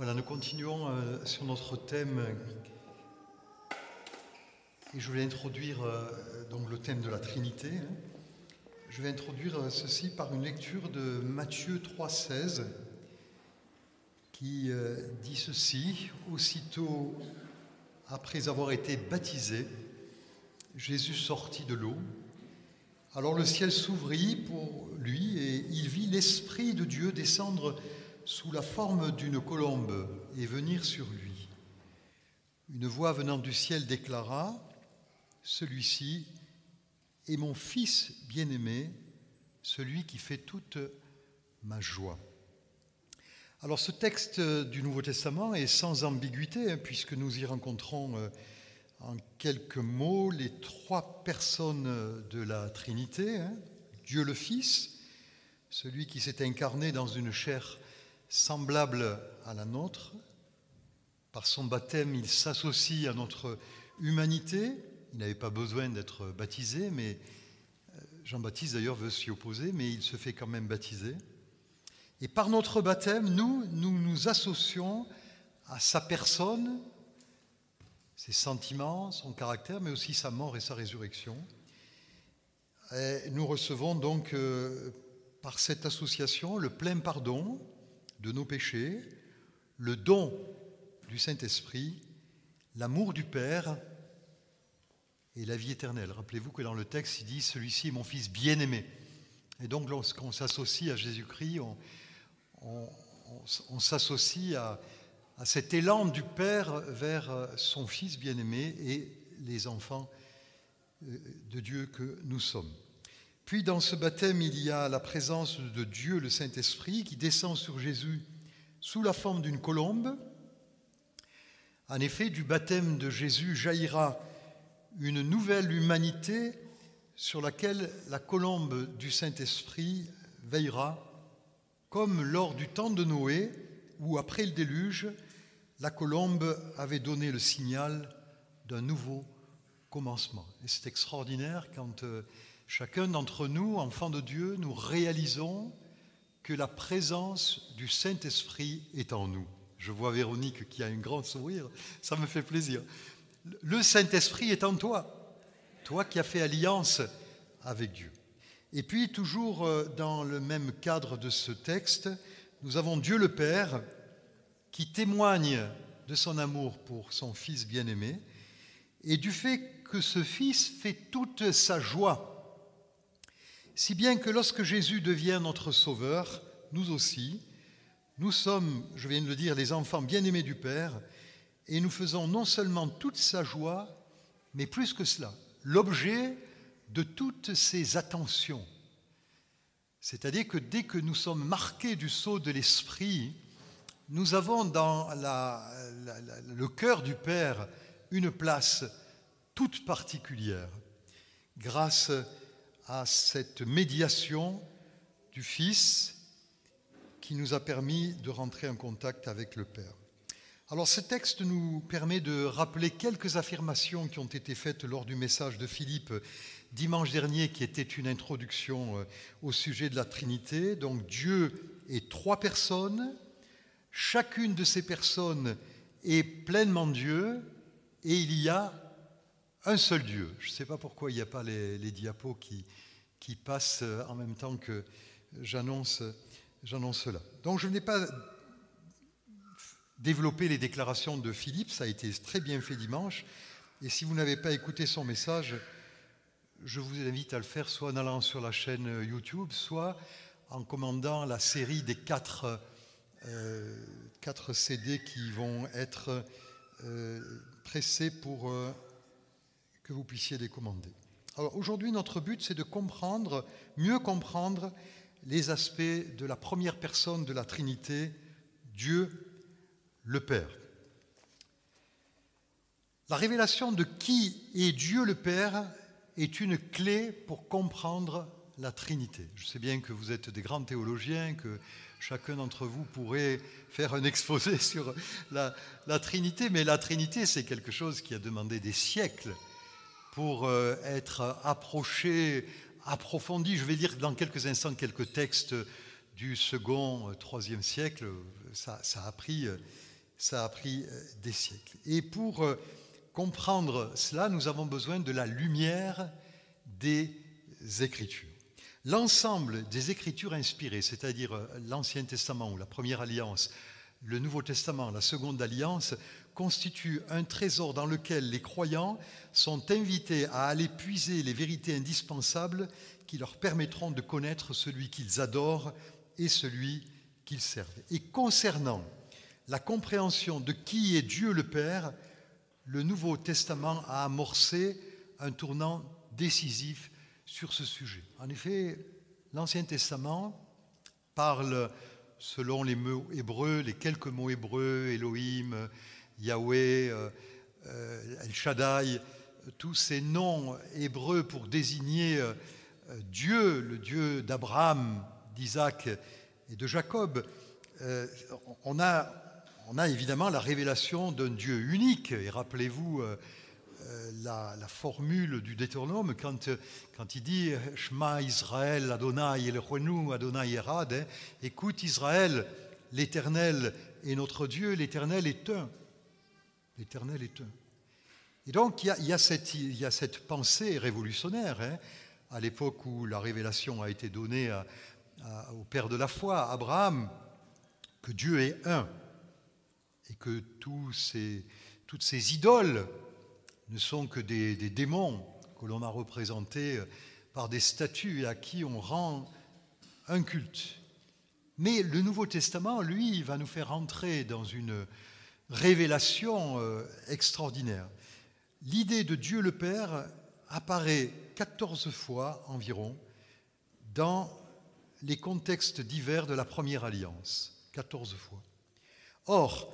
Voilà, nous continuons euh, sur notre thème. Et je vais introduire euh, donc le thème de la Trinité. hein. Je vais introduire euh, ceci par une lecture de Matthieu 3,16 qui euh, dit ceci Aussitôt après avoir été baptisé, Jésus sortit de l'eau. Alors le ciel s'ouvrit pour lui et il vit l'Esprit de Dieu descendre sous la forme d'une colombe et venir sur lui. Une voix venant du ciel déclara, Celui-ci est mon Fils bien-aimé, celui qui fait toute ma joie. Alors ce texte du Nouveau Testament est sans ambiguïté, hein, puisque nous y rencontrons euh, en quelques mots les trois personnes de la Trinité. hein. Dieu le Fils, celui qui s'est incarné dans une chair semblable à la nôtre. Par son baptême, il s'associe à notre humanité. Il n'avait pas besoin d'être baptisé, mais euh, Jean-Baptiste d'ailleurs veut s'y opposer, mais il se fait quand même baptiser. Et par notre baptême, nous, nous nous associons à sa personne, ses sentiments, son caractère, mais aussi sa mort et sa résurrection. Nous recevons donc euh, par cette association le plein pardon de nos péchés, le don du Saint-Esprit, l'amour du Père et la vie éternelle. Rappelez-vous que dans le texte, il dit Celui-ci est mon Fils bien-aimé. Et donc, lorsqu'on s'associe à Jésus-Christ, on, s'associe à, cet élan du Père vers son Fils bien-aimé et les enfants euh, de Dieu que nous sommes. Puis dans ce baptême, il y a la présence de Dieu, le Saint-Esprit, qui descend sur Jésus sous la forme d'une colombe. En effet, du baptême de Jésus jaillira une nouvelle humanité sur laquelle la colombe du Saint-Esprit veillera, comme lors du temps de Noé, où après le déluge, la colombe avait donné le signal d'un nouveau commencement. Et c'est extraordinaire quand euh, chacun d'entre nous, enfants de Dieu, nous réalisons que la présence du Saint-Esprit est en nous. Je vois Véronique qui a un grand sourire, ça me fait plaisir. Le Saint-Esprit est en toi, toi qui as fait alliance avec Dieu. Et puis, toujours euh, dans le même cadre de ce texte, nous avons Dieu le Père qui témoigne de son amour pour son Fils bien-aimé et du fait que ce Fils fait toute sa joie. Si bien que lorsque Jésus devient notre Sauveur, nous aussi, nous sommes, je viens de le dire, les enfants bien-aimés du Père, et nous faisons non seulement toute sa joie, mais plus que cela, l'objet de toutes ses attentions. C'est-à-dire que dès que nous sommes marqués du sceau de l'Esprit, nous avons dans le cœur du Père une place toute particulière, grâce à cette médiation du Fils qui nous a permis de rentrer en contact avec le Père. Alors ce texte nous permet de rappeler quelques affirmations qui ont été faites lors du message de Philippe dimanche dernier, qui était une introduction euh, au sujet de la Trinité. Donc Dieu est trois personnes, chacune de ces personnes est pleinement Dieu, et il y a un seul Dieu. Je ne sais pas pourquoi il n'y a pas les, diapos qui, passent euh, en même temps que j'annonce cela. Donc je n'ai pas développer les déclarations de Philippe, ça a été très bien fait dimanche. Et si vous n'avez pas écouté son message, je vous invite à le faire soit en allant sur la chaîne YouTube, soit en commandant la série des quatre, euh, CD qui vont être euh, pressés pour euh, vous puissiez les commander. Alors aujourd'hui, notre but, c'est de comprendre, mieux comprendre les aspects de la première personne de la Trinité, Dieu le Père. La révélation de qui est Dieu le Père est une clé pour comprendre la Trinité. Je sais bien que vous êtes des grands théologiens, que chacun d'entre vous pourrait faire un exposé sur la Trinité, mais la Trinité, c'est quelque chose qui a demandé des siècles pour euh, être approché, approfondi. Je vais lire dans quelques instants quelques textes du second, euh, troisième siècle. Ça, ça a pris euh, Ça a pris des siècles. Et pour comprendre cela, nous avons besoin de la lumière des Écritures. L'ensemble des Écritures inspirées, c'est-à-dire l'Ancien Testament ou la Première Alliance, le Nouveau Testament, la Seconde Alliance, constitue un trésor dans lequel les croyants sont invités à aller puiser les vérités indispensables qui leur permettront de connaître celui qu'ils adorent et celui qu'ils servent. Et concernant la compréhension de qui est Dieu le Père, le Nouveau Testament a amorcé un tournant décisif sur ce sujet. En effet, l'Ancien Testament parle, selon les mots hébreux, les quelques mots hébreux, Elohim, Yahweh, euh, euh, El Shaddai, tous ces noms hébreux pour désigner euh, Dieu, le Dieu d'Abraham, d'Isaac et de Jacob. On a, évidemment la révélation d'un Dieu unique. Et rappelez-vous la, formule du Deutéronome quand, quand il dit Shema Israël, Adonai Adonai Erad. Hein, écoute Israël, l'Éternel est notre Dieu, l'Éternel est un. L'Éternel est un. Et donc, il y a, cette, cette, pensée révolutionnaire, hein, à l'époque où la révélation a été donnée au Père de la foi, Abraham, que Dieu est un, et que toutes ces idoles ne sont que des, des démons que l'on a représentés par des statues à qui on rend un culte. Mais le Nouveau Testament, lui, va nous faire entrer dans une révélation euh, extraordinaire. L'idée de Dieu le Père apparaît 14 fois environ dans les contextes divers de la première alliance. 14 fois. Or,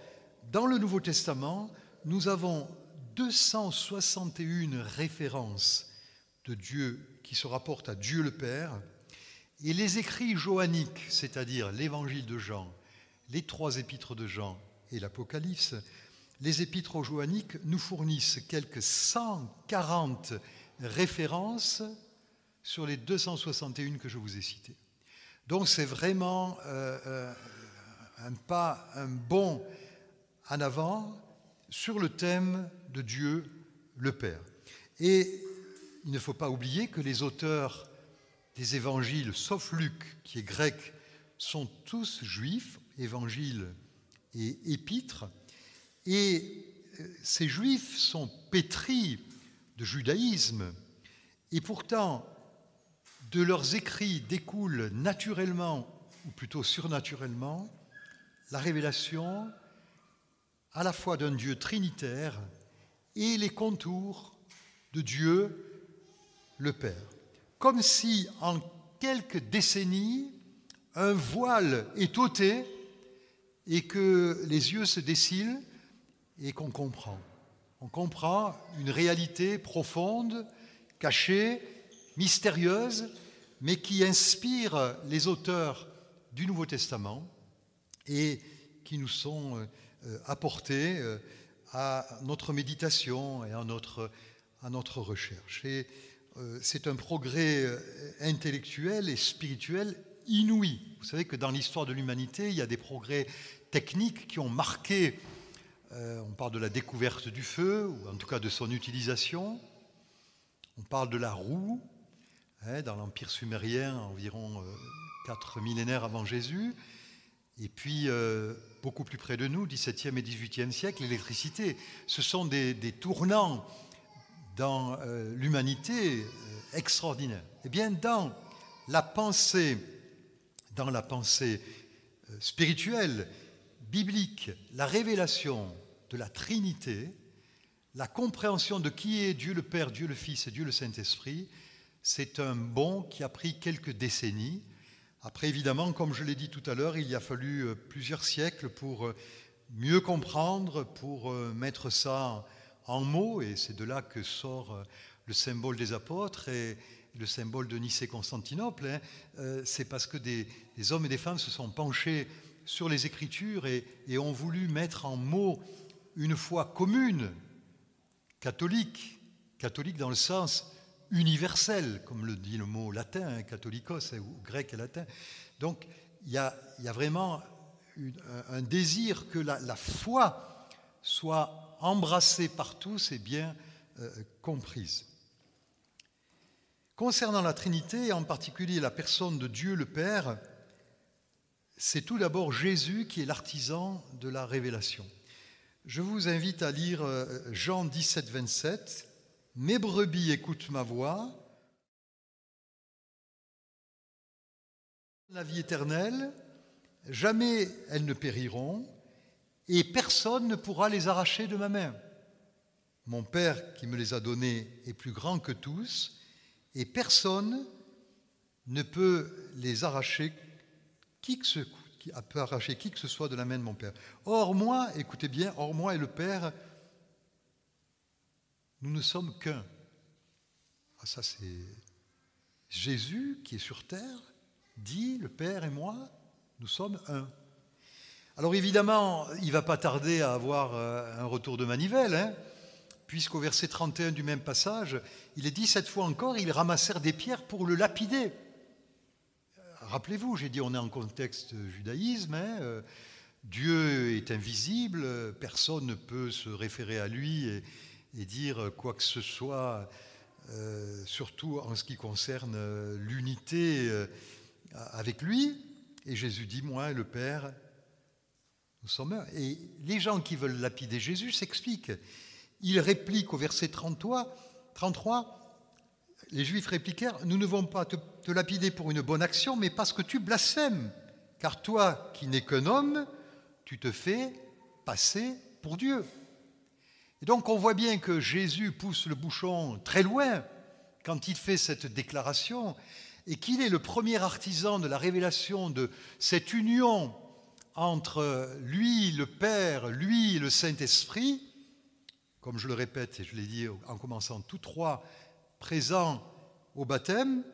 dans le Nouveau Testament, nous avons 261 références de Dieu qui se rapportent à Dieu le Père, et les écrits johanniques, c'est-à-dire l'évangile de Jean, les trois épîtres de Jean et l'Apocalypse, les épîtres johanniques nous fournissent quelques 140 références sur les 261 que je vous ai citées. Donc c'est vraiment euh, euh, un pas, un bond en avant sur le thème de Dieu le Père. Et il ne faut pas oublier que les auteurs des évangiles, sauf Luc, qui est grec, sont tous juifs, évangiles et épîtres. Et euh, ces juifs sont pétris de judaïsme. Et pourtant, de leurs écrits découle naturellement, ou plutôt surnaturellement, la révélation à la fois d'un Dieu trinitaire et les contours de Dieu le Père. Comme si en quelques décennies, un voile est ôté et que les yeux se décilent et qu'on comprend. On comprend une réalité profonde, cachée, mystérieuse, mais qui inspire les auteurs du Nouveau Testament et qui nous sont euh, apportés euh, à notre méditation et à notre, à notre recherche. Et euh, c'est un progrès intellectuel et spirituel inouï. Vous savez que dans l'histoire de l'humanité, il y a des progrès techniques qui ont marqué, euh, on parle de la découverte du feu, ou en tout cas de son utilisation, on parle de la roue, hein, dans l'Empire sumérien, environ euh, quatre millénaires avant Jésus, et puis euh, beaucoup plus près de nous, 17e et 18e siècle, l'électricité. Ce sont des, tournants dans l'humanité extraordinaires. Eh bien, dans la pensée, dans la pensée spirituelle, biblique, la révélation de la Trinité, la compréhension de qui est Dieu le Père, Dieu le Fils et Dieu le Saint-Esprit, c'est un bond qui a pris quelques décennies. Après, évidemment, comme je l'ai dit tout à l'heure, il y a fallu euh, plusieurs siècles pour euh, mieux comprendre, pour euh, mettre ça en mots, et c'est de là que sort le symbole des apôtres et le symbole de Nicée-Constantinople. Hein. C'est parce que des, des hommes et des femmes se sont penchés sur les Écritures et, ont voulu mettre en mots une foi commune, catholique, catholique dans le sens universel, comme le dit le mot latin, hein, catholicos, ou grec et latin. Donc il y, a, vraiment un désir que la, foi soit embrassée par tous et bien euh, comprise. Concernant la Trinité, en particulier la personne de Dieu le Père, c'est tout d'abord Jésus qui est l'artisan de la révélation. Je vous invite à lire euh, Jean 17, 27. Mes brebis écoutent ma voix. La vie éternelle, jamais elles ne périront, et personne ne pourra les arracher de ma main. Mon Père qui me les a donnés est plus grand que tous, et personne ne peut les arracher, qui ce, peut arracher qui que ce soit de la main de mon Père. Or moi, écoutez bien, or moi et le Père, nous ne sommes qu'un. Ah, ça c'est Jésus qui est sur terre, dit le Père et moi, nous sommes un. Alors évidemment, il va pas tarder à avoir euh, un retour de manivelle, hein, puisqu'au verset 31 du même passage, il est dit cette fois encore, ils ramassèrent des pierres pour le lapider. Rappelez-vous, j'ai dit on est en contexte judaïsme, hein, euh, Dieu est invisible, personne ne peut se référer à lui et, dire quoi que ce soit, euh, surtout en ce qui concerne l'unité avec lui. Et Jésus dit, moi et le Père, nous sommes un. Et les gens qui veulent lapider Jésus s'expliquent. Ils répliquent au verset 33, 33 les Juifs répliquèrent, nous ne voulons pas te, te lapider pour une bonne action, mais parce que tu blasphèmes. Car toi, qui n'es qu'un homme, tu te fais passer pour Dieu. Et donc on voit bien que Jésus pousse le bouchon très loin quand il fait cette déclaration et qu'il est le premier artisan de la révélation de cette union entre lui, le Père, lui, le Saint-Esprit, comme je le répète et je l'ai dit en commençant, tous trois présents au baptême,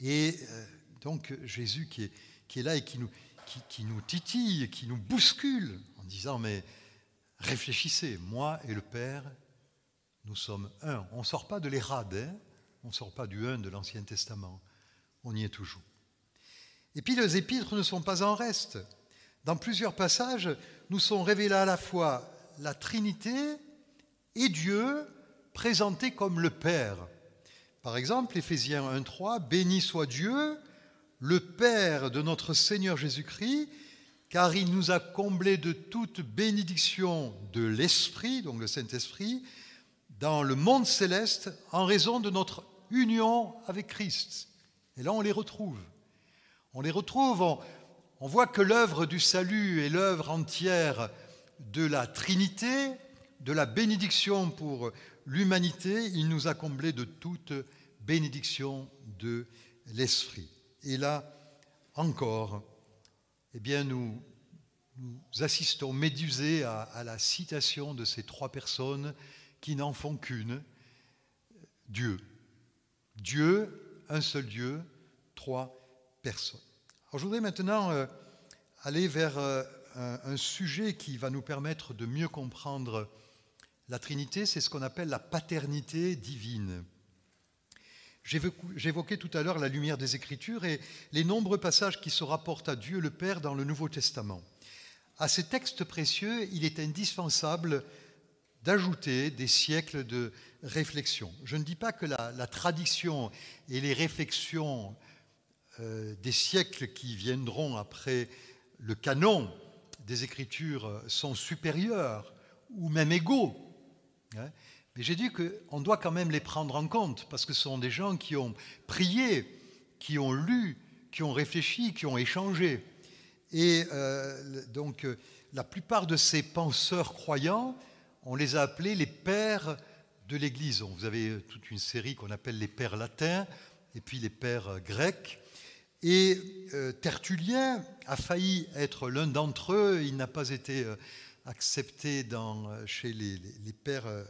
et euh, donc Jésus qui est, là et qui nous, qui, titille, qui nous bouscule en disant, mais réfléchissez, moi et le Père, nous sommes un. On ne sort pas de l'érade, hein on ne sort pas du 1 de l'Ancien Testament. On y est toujours. Et puis les épîtres ne sont pas en reste. Dans plusieurs passages, nous sont révélés à la fois la Trinité et Dieu présenté comme le Père. Par exemple, Éphésiens 1.3, Béni soit Dieu, le Père de notre Seigneur Jésus-Christ, car il nous a comblés de toute bénédiction de l'Esprit, donc le Saint-Esprit, dans le monde céleste en raison de notre union avec Christ. Et là, on les retrouve. On les retrouve, on, voit que l'œuvre du salut est l'œuvre entière de la Trinité, de la bénédiction pour l'humanité. Il nous a comblés de toute bénédiction de l'Esprit. Et là, encore, eh bien, nous, assistons médusés à, à la citation de ces trois personnes qui n'en font qu'une, Dieu. Dieu, un seul Dieu, trois personnes. Alors, je voudrais maintenant euh, aller vers euh, un, sujet qui va nous permettre de mieux comprendre la Trinité, c'est ce qu'on appelle la paternité divine. J'évoquais tout à l'heure la lumière des Écritures et les nombreux passages qui se rapportent à Dieu le Père dans le Nouveau Testament. À ces textes précieux, il est indispensable d'ajouter des siècles de réflexion. Je ne dis pas que la, tradition et les réflexions euh, des siècles qui viendront après le canon des Écritures sont supérieurs ou même égaux. Mais j'ai dit qu'on doit quand même les prendre en compte parce que ce sont des gens qui ont prié, qui ont lu, qui ont réfléchi, qui ont échangé. Et euh, donc la plupart de ces penseurs croyants on les a appelés les pères de l'Église. Vous avez toute une série qu'on appelle les pères latins et puis les pères grecs. Et euh, Tertullien a failli être l'un d'entre eux. Il n'a pas été euh, accepté dans, chez les, pères, euh,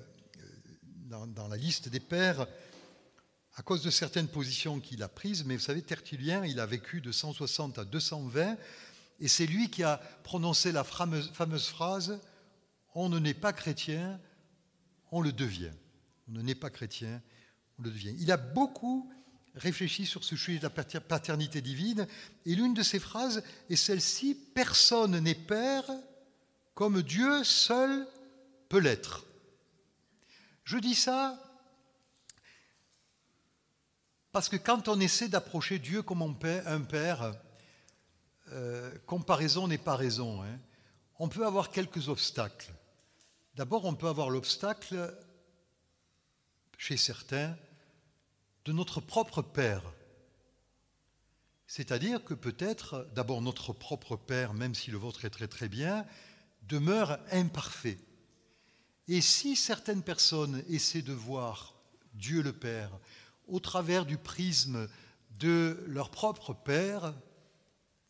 dans, dans, la liste des pères, à cause de certaines positions qu'il a prises. Mais vous savez, Tertullien, il a vécu de 160 à 220, et c'est lui qui a prononcé la fameuse, fameuse phrase on ne n'est pas chrétien, on le devient. On ne n'est pas chrétien, on le devient. Il a beaucoup réfléchi sur ce sujet de la paternité divine, et l'une de ces phrases est celle-ci, Personne n'est Père comme Dieu seul peut l'être. Je dis ça parce que quand on essaie d'approcher Dieu comme un père, euh, comparaison n'est pas raison. Hein. On peut avoir quelques obstacles. D'abord, on peut avoir l'obstacle, chez certains, de notre propre Père. C'est-à-dire que peut-être, d'abord, notre propre Père, même si le vôtre est très très bien, demeure imparfait. Et si certaines personnes essaient de voir Dieu le Père au travers du prisme de leur propre Père,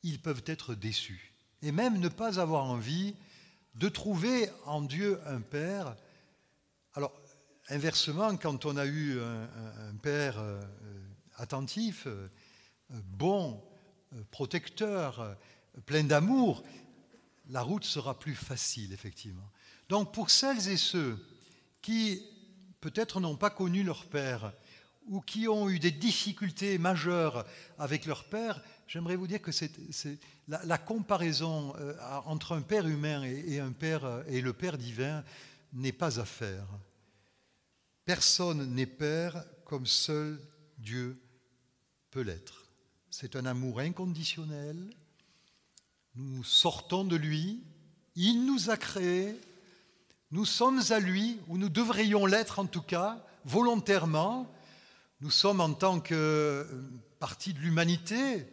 ils peuvent être déçus. Et même ne pas avoir envie de trouver en Dieu un Père. Alors, inversement, quand on a eu un, Père euh, attentif, euh, bon, euh, protecteur, plein d'amour, la route sera plus facile, effectivement. Donc pour celles et ceux qui peut-être n'ont pas connu leur Père ou qui ont eu des difficultés majeures avec leur Père, j'aimerais vous dire que la, comparaison entre un Père humain et, un père, et le Père divin n'est pas à faire. Personne n'est Père comme seul Dieu peut l'être. C'est un amour inconditionnel. Nous sortons de lui. Il nous a créés. Nous sommes à lui, ou nous devrions l'être en tout cas, volontairement. Nous sommes en tant que euh, partie de l'humanité.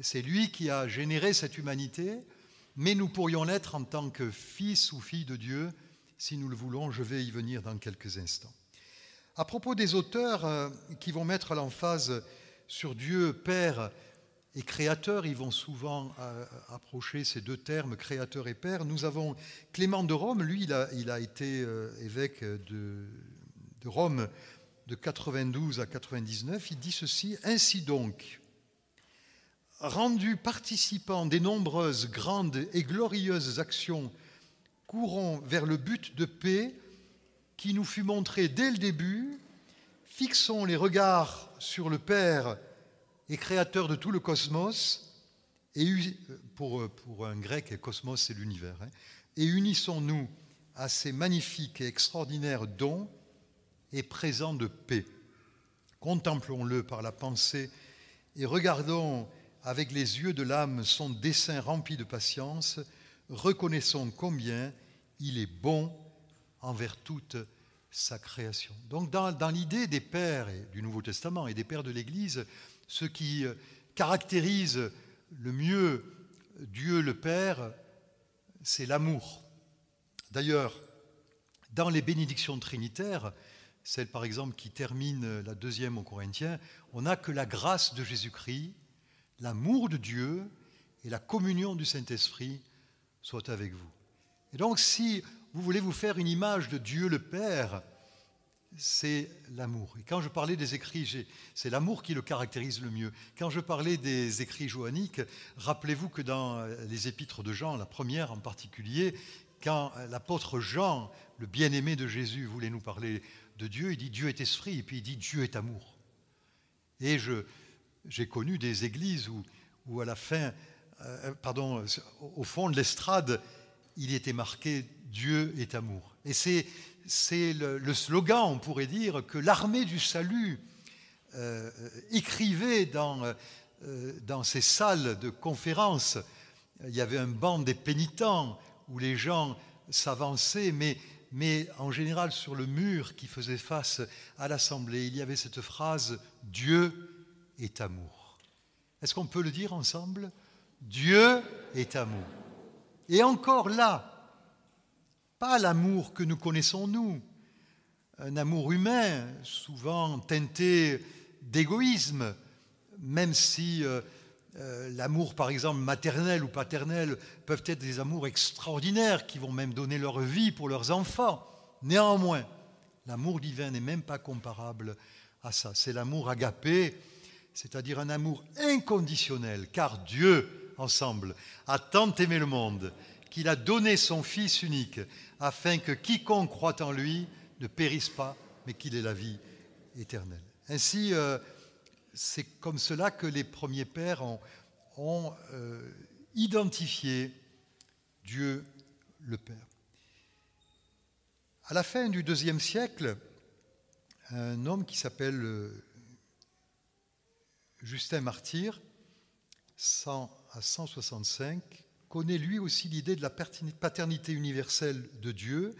C'est lui qui a généré cette humanité. Mais nous pourrions l'être en tant que fils ou fille de Dieu. Si nous le voulons, je vais y venir dans quelques instants. À propos des auteurs euh, qui vont mettre l'emphase sur Dieu Père et Créateur, ils vont souvent euh, approcher ces deux termes, Créateur et Père. Nous avons Clément de Rome, lui, il a, été euh, évêque de, Rome de 92 à 99. Il dit ceci, Ainsi donc, rendu participant des nombreuses grandes et glorieuses actions courant vers le but de paix, qui nous fut montré dès le début, fixons les regards sur le Père et Créateur de tout le cosmos, et pour, pour un grec, cosmos c'est l'univers, hein, et unissons-nous à ces magnifiques et extraordinaires dons et présents de paix. Contemplons-le par la pensée et regardons avec les yeux de l'âme son dessein rempli de patience, reconnaissons combien il est bon envers toute sa création. Donc dans, l'idée des pères du Nouveau Testament et des pères de l'Église, ce qui euh, caractérise le mieux Dieu le Père, c'est l'amour. D'ailleurs, dans les bénédictions trinitaires, celle par exemple qui termine la deuxième aux Corinthiens, on n'a que la grâce de Jésus-Christ, l'amour de Dieu et la communion du Saint-Esprit soient avec vous. Et donc si vous voulez vous faire une image de Dieu le Père, c'est l'amour. Et quand je parlais des écrits, c'est l'amour qui le caractérise le mieux. Quand je parlais des écrits joanniques, rappelez-vous que dans les épîtres de Jean, la première en particulier, quand l'apôtre Jean, le bien-aimé de Jésus, voulait nous parler de Dieu, il dit Dieu est esprit, et puis il dit Dieu est amour. Et j'ai connu des églises où, où à la fin, euh, pardon, au fond de l'estrade, il était marqué Dieu est amour. Et c'est, le, slogan, on pourrait dire, que l'armée du salut euh, écrivait dans, euh, ces salles de conférences. Il y avait un banc des pénitents où les gens s'avançaient, mais en général sur le mur qui faisait face à l'assemblée, il y avait cette phrase Dieu est amour. Est-ce qu'on peut le dire ensemble? Dieu est amour. Et encore là, pas l'amour que nous connaissons nous, un amour humain, souvent teinté d'égoïsme, même si euh, euh, l'amour, par exemple, maternel ou paternel, peuvent être des amours extraordinaires qui vont même donner leur vie pour leurs enfants. Néanmoins, l'amour divin n'est même pas comparable à ça. C'est l'amour agapé, c'est-à-dire un amour inconditionnel, car Dieu, ensemble, a tant aimé le monde qu'il a donné son Fils unique, afin que quiconque croit en lui ne périsse pas, mais qu'il ait la vie éternelle. Ainsi, euh, c'est comme cela que les premiers pères ont, euh, identifié Dieu le Père. À la fin du deuxième siècle, un homme qui s'appelle euh, Justin Martyr, 100 à 165, connaît lui aussi l'idée de la paternité universelle de Dieu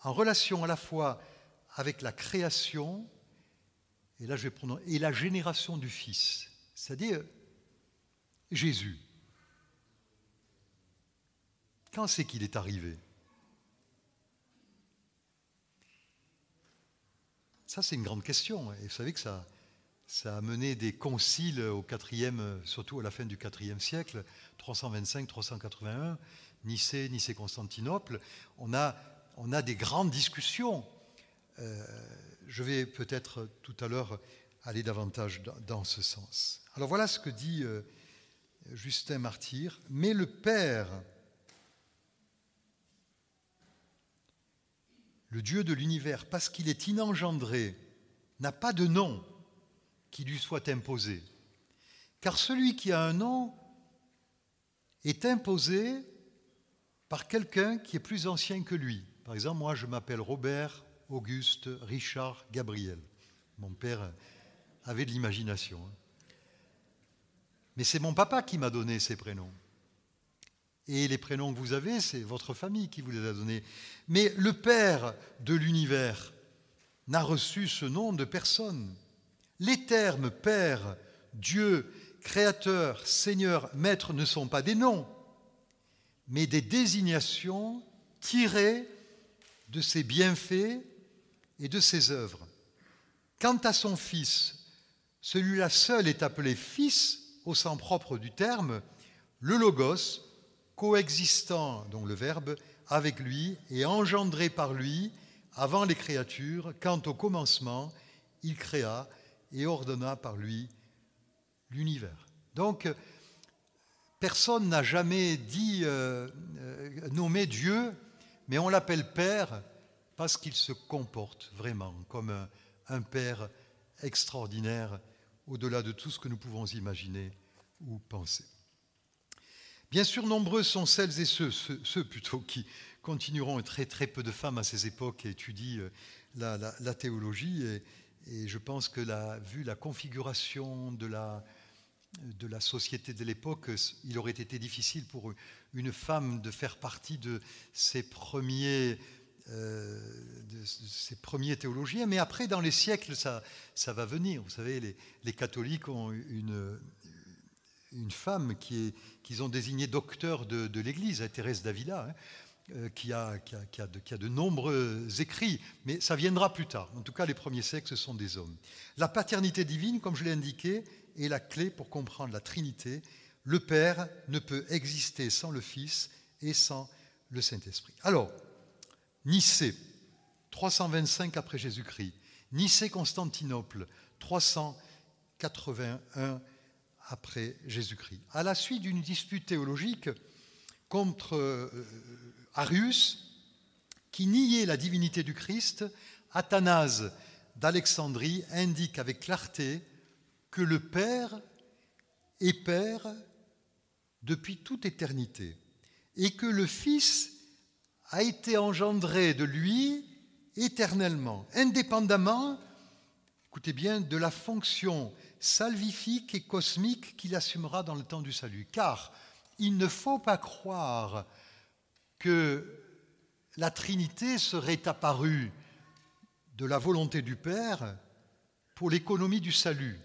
en relation à la fois avec la création et là je vais prendre et la génération du Fils, c'est-à-dire Jésus. Quand c'est qu'il est arrivé? Ça, c'est une grande question. Et vous savez que ça, ça a mené des conciles au quatrième, surtout à la fin du IVe siècle, 325-381, Nicée, Nicée-Constantinople. On a, on a des grandes discussions. Euh, je vais peut-être tout à l'heure aller davantage dans, ce sens. Alors voilà ce que dit euh, Justin Martyr. Mais le Père, le Dieu de l'univers, parce qu'il est inengendré, n'a pas de nom qui lui soit imposé. Car celui qui a un nom est imposé par quelqu'un qui est plus ancien que lui. Par exemple, moi, je m'appelle Robert Auguste Richard Gabriel. Mon père avait de l'imagination. Hein. Mais c'est mon papa qui m'a donné ces prénoms. Et les prénoms que vous avez, c'est votre famille qui vous les a donnés. Mais le Père de l'univers n'a reçu ce nom de personne. Les termes Père, Dieu, Créateur, Seigneur, Maître ne sont pas des noms, mais des désignations tirées de ses bienfaits et de ses œuvres. Quant à son Fils, celui-là seul est appelé Fils au sens propre du terme, le Logos, coexistant, donc le Verbe, avec lui et engendré par lui avant les créatures, quand au commencement, il créa et ordonna par lui l'univers. Donc, personne n'a jamais dit euh, euh, nommer Dieu, mais on l'appelle Père parce qu'il se comporte vraiment comme un, Père extraordinaire au-delà de tout ce que nous pouvons imaginer ou penser. Bien sûr, nombreux sont celles et ceux, ceux, plutôt, qui continueront, très très peu de femmes à ces époques étudient euh, la, théologie, et, et, je pense que vu la configuration de la, de la société de l'époque, il aurait été difficile pour une femme de faire partie de ces premiers euh, premiers théologiens, mais après, dans les siècles, ça, ça va venir. Vous savez, les, les catholiques ont une, une femme qui qu'ils ont désignée docteur de, de l'Église, Thérèse d'Avila, hein, qui, a, qui, a, de, nombreux écrits, mais ça viendra plus tard. En tout cas, les premiers ce sont des hommes. La paternité divine, comme je l'ai indiqué, est la clé pour comprendre la Trinité. Le Père ne peut exister sans le Fils et sans le Saint-Esprit. Alors, Nicée, 325 après Jésus-Christ. Nicée-Constantinople, 381 après Jésus-Christ. À la suite d'une dispute théologique contre euh, Arius, qui niait la divinité du Christ, Athanase d'Alexandrie indique avec clarté que le Père est Père depuis toute éternité et que le Fils a été engendré de lui éternellement, indépendamment, écoutez bien, de la fonction salvifique et cosmique qu'il assumera dans le temps du salut. Car il ne faut pas croire que la Trinité serait apparue de la volonté du Père pour l'économie du salut,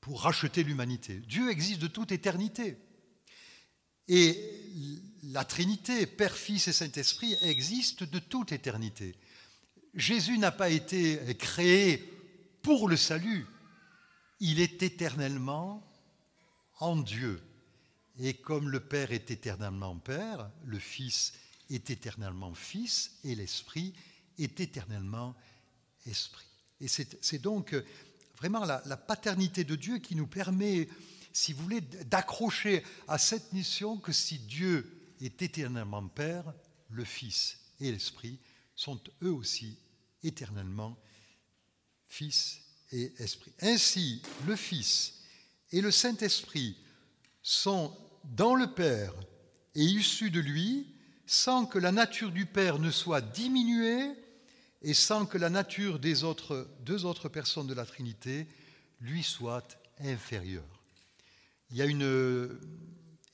pour racheter l'humanité. Dieu existe de toute éternité. Et la Trinité, Père, Fils et Saint-Esprit, existe de toute éternité. Jésus n'a pas été créé pour le salut, il est éternellement en Dieu. Et comme le Père est éternellement Père, le Fils est éternellement Fils et l'Esprit est éternellement Esprit. Et c'est donc vraiment la, la paternité de Dieu qui nous permet si vous voulez, d'accrocher à cette mission que si Dieu est éternellement Père, le Fils et l'Esprit sont eux aussi éternellement Fils et esprit. Ainsi, le Fils et le Saint-Esprit sont dans le Père et issus de lui, sans que la nature du Père ne soit diminuée et sans que la nature des autres, deux autres personnes de la Trinité lui soit inférieure. Il y a une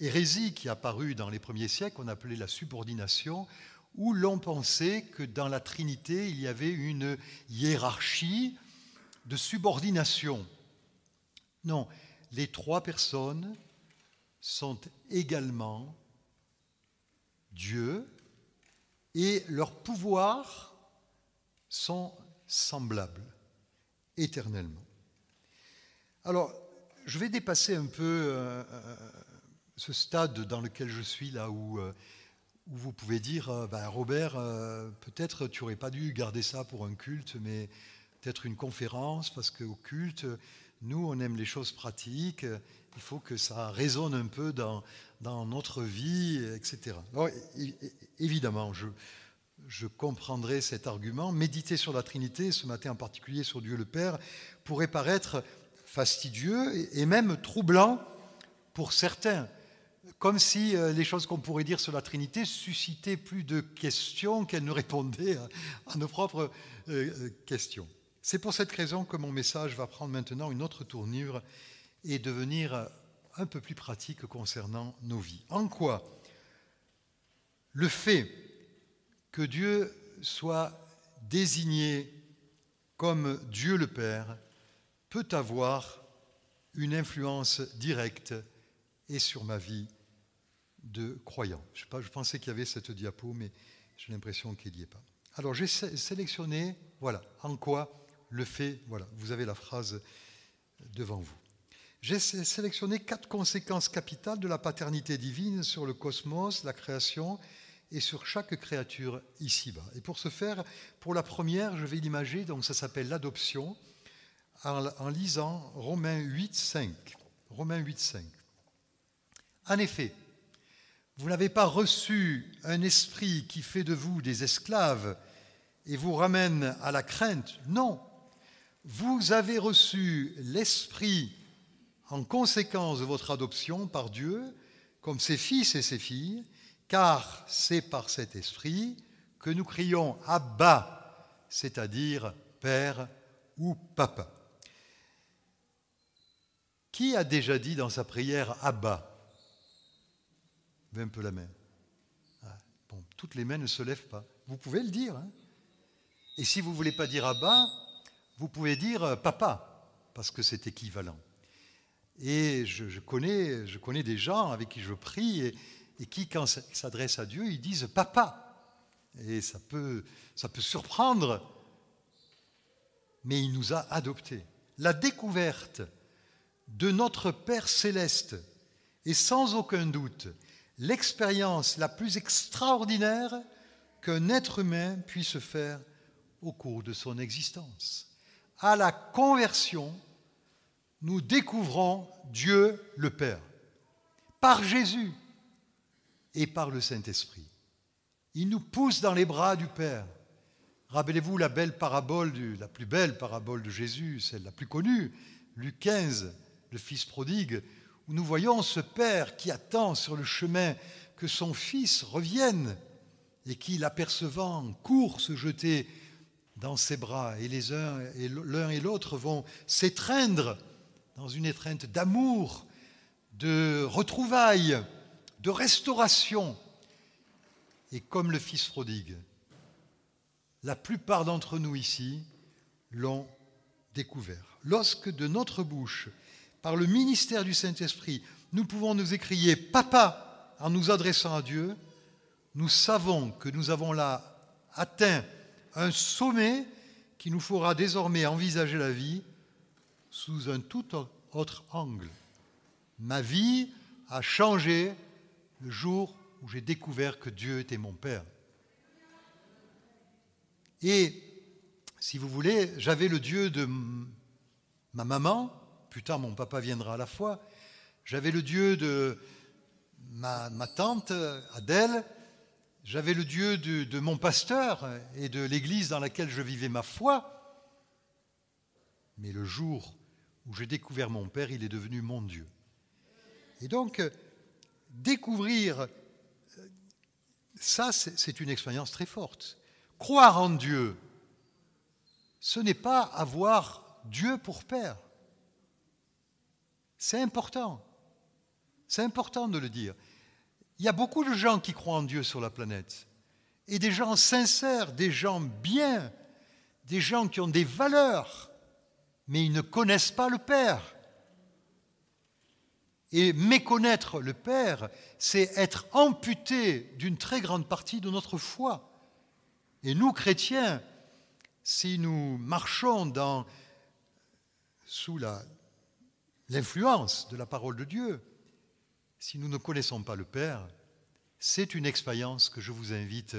hérésie qui est apparue dans les premiers siècles, qu'on appelait la subordination, où l'on pensait que dans la Trinité, il y avait une hiérarchie de subordination. Non, les trois personnes sont également Dieu et leurs pouvoirs sont semblables éternellement. Alors, je vais dépasser un peu euh, euh, ce stade dans lequel je suis là où, euh, vous pouvez dire, ben, Robert, peut-être tu n'aurais pas dû garder ça pour un culte, mais peut-être une conférence, parce qu'au culte, nous, on aime les choses pratiques, il faut que ça résonne un peu dans, dans notre vie, etc. évidemment, je, je comprendrai cet argument. Méditer sur la Trinité, ce matin en particulier sur Dieu le Père, pourrait paraître fastidieux et même troublant pour certains, comme si euh, les choses qu'on pourrait dire sur la Trinité suscitaient plus de questions qu'elles ne répondaient à, nos propres euh, euh, questions. C'est pour cette raison que mon message va prendre maintenant une autre tournure et devenir un peu plus pratique concernant nos vies. En quoi le fait que Dieu soit désigné comme Dieu le Père peut avoir une influence directe et sur ma vie de croyant. Je, pensais qu'il y avait cette diapo, mais j'ai l'impression qu'il n'y est pas. Alors j'ai sélectionné, voilà, en quoi le fait, voilà, vous avez la phrase devant vous. J'ai sélectionné quatre conséquences capitales de la paternité divine sur le cosmos, la création et sur chaque créature ici-bas. Et pour ce faire, pour la première, je vais l'imager, donc ça s'appelle l'adoption, en, lisant Romains 8, 5. Romains 8, 5. En effet, vous n'avez pas reçu un esprit qui fait de vous des esclaves et vous ramène à la crainte. Non, vous avez reçu l'esprit en conséquence de votre adoption par Dieu comme ses fils et ses filles, car c'est par cet esprit que nous crions Abba, c'est-à-dire Père ou Papa. Qui a déjà dit dans sa prière Abba Levez un peu la main. Ah, bon, toutes les mains ne se lèvent pas. Vous pouvez le dire. Hein. Et si vous ne voulez pas dire Abba, vous pouvez dire Papa, parce que c'est équivalent. Et je, connais, je connais des gens avec qui je prie et, qui, quand ils s'adressent à Dieu, ils disent Papa. Et ça peut, ça peut surprendre, mais il nous a adoptés. La découverte de notre Père céleste est sans aucun doute l'expérience la plus extraordinaire qu'un être humain puisse faire au cours de son existence. À la conversion, nous découvrons Dieu le Père par Jésus et par le Saint-Esprit. Il nous pousse dans les bras du Père. Rappelez-vous la belle parabole, la plus belle parabole de Jésus, celle la plus connue, Luc 15, le Fils prodigue, où nous voyons ce Père qui attend sur le chemin que son Fils revienne et qui, l'apercevant, court se jeter dans ses bras, et l'un et l'autre vont s'étreindre dans une étreinte d'amour, de retrouvailles, de restauration. Et comme le Fils prodigue, la plupart d'entre nous ici l'ont découvert. Lorsque de notre bouche, par le ministère du Saint-Esprit, nous pouvons nous écrier Papa en nous adressant à Dieu, nous savons que nous avons là atteint un sommet qui nous fera désormais envisager la vie sous un tout autre angle. Ma vie a changé le jour où j'ai découvert que Dieu était mon Père. Et, si vous voulez, j'avais le Dieu de ma maman, plus tard mon papa viendra à la foi, j'avais le Dieu de ma, tante Adèle, j'avais le Dieu de, de mon pasteur et de l'église dans laquelle je vivais ma foi, mais le jour où j'ai découvert mon Père, il est devenu mon Dieu. Et donc, découvrir euh, ça, c'est une expérience très forte. Croire en Dieu, ce n'est pas avoir Dieu pour Père. C'est important. C'est important de le dire. Il y a beaucoup de gens qui croient en Dieu sur la planète. Et des gens sincères, des gens bien, des gens qui ont des valeurs, mais ils ne connaissent pas le Père. Et méconnaître le Père, c'est être amputé d'une très grande partie de notre foi. Et nous, chrétiens, si nous marchons sous l'influence de la parole de Dieu, si nous ne connaissons pas le Père, c'est une expérience que je vous invite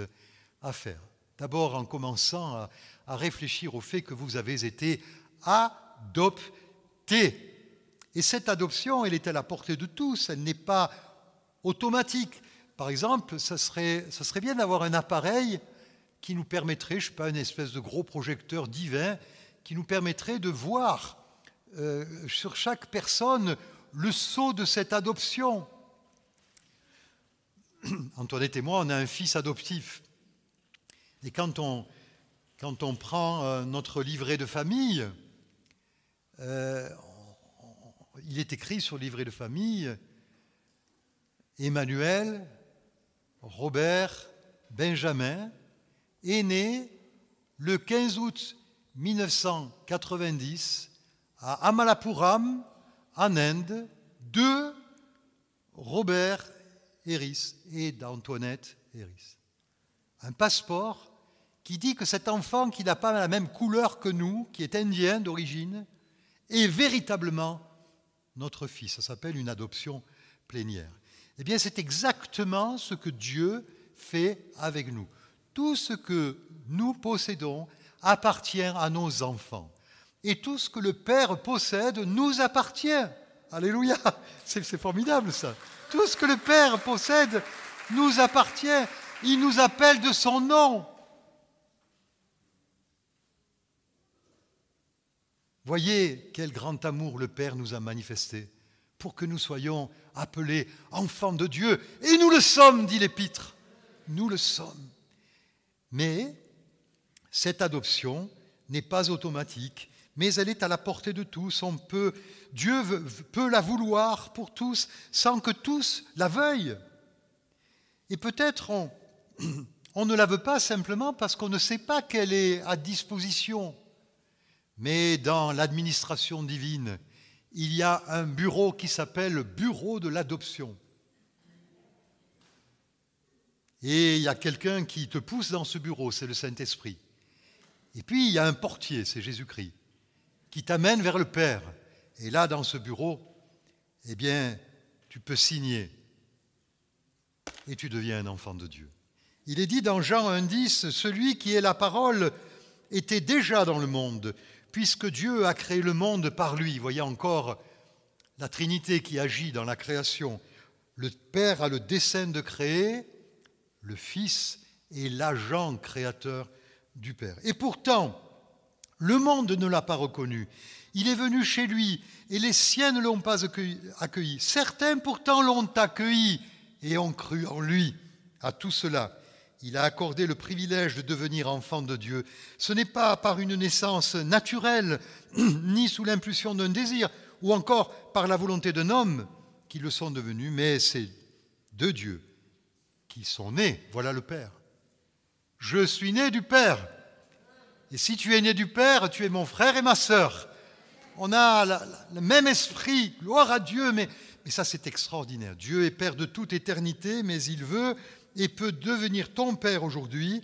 à faire. D'abord en commençant à, à, réfléchir au fait que vous avez été adoptés. Et cette adoption, elle est à la portée de tous, elle n'est pas automatique. Par exemple, ça serait, ça serait bien d'avoir un appareil qui nous permettrait, je ne sais pas, une espèce de gros projecteur divin, qui nous permettrait de voir euh, sur chaque personne le sceau de cette adoption. Antoinette et moi, on a un fils adoptif. Et quand on, quand on prend euh, notre livret de famille, euh, il est écrit sur le livret de famille Emmanuel, Robert, Benjamin, est né le 15 août 1990 à Amalapuram, en Inde, de Robert Eris et d'Antoinette Eris. Un passeport qui dit que cet enfant qui n'a pas la même couleur que nous, qui est indien d'origine, est véritablement notre fils. Ça s'appelle une adoption plénière. Eh bien, c'est exactement ce que Dieu fait avec nous. Tout ce que nous possédons appartient à nos enfants. Et tout ce que le Père possède nous appartient. Alléluia. C'est formidable ça. Tout ce que le Père possède nous appartient. Il nous appelle de son nom. Voyez quel grand amour le Père nous a manifesté pour que nous soyons appelés enfants de Dieu. Et nous le sommes, dit l'Épître. Nous le sommes. Mais cette adoption n'est pas automatique, mais elle est à la portée de tous. Dieu peut la vouloir pour tous sans que tous la veuillent. Et peut-être on ne la veut pas simplement parce qu'on ne sait pas qu'elle est à disposition. Mais dans l'administration divine, il y a un bureau qui s'appelle Bureau de l'adoption. Et il y a quelqu'un qui te pousse dans ce bureau, c'est le Saint-Esprit. Et puis il y a un portier, c'est Jésus-Christ, qui t'amène vers le Père. Et là, dans ce bureau, eh bien, tu peux signer et tu deviens un enfant de Dieu. Il est dit dans Jean 1.10, celui qui est la parole était déjà dans le monde, puisque Dieu a créé le monde par lui. Voyez encore la Trinité qui agit dans la création. Le Père a le dessein de créer, le Fils est l'agent créateur du Père. Et pourtant, le monde ne l'a pas reconnu. Il est venu chez lui et les siens ne l'ont pas accueilli. Certains pourtant l'ont accueilli et ont cru en lui. À tout cela, il a accordé le privilège de devenir enfant de Dieu. Ce n'est pas par une naissance naturelle, ni sous l'impulsion d'un désir, ou encore par la volonté d'un homme qu'ils le sont devenus, mais c'est de Dieu qu'ils sont nés. Voilà le Père. Je suis né du Père. Et si tu es né du Père, tu es mon frère et ma sœur. On a le même esprit, gloire à Dieu, mais, mais ça c'est extraordinaire. Dieu est Père de toute éternité, mais il veut et peut devenir ton Père aujourd'hui.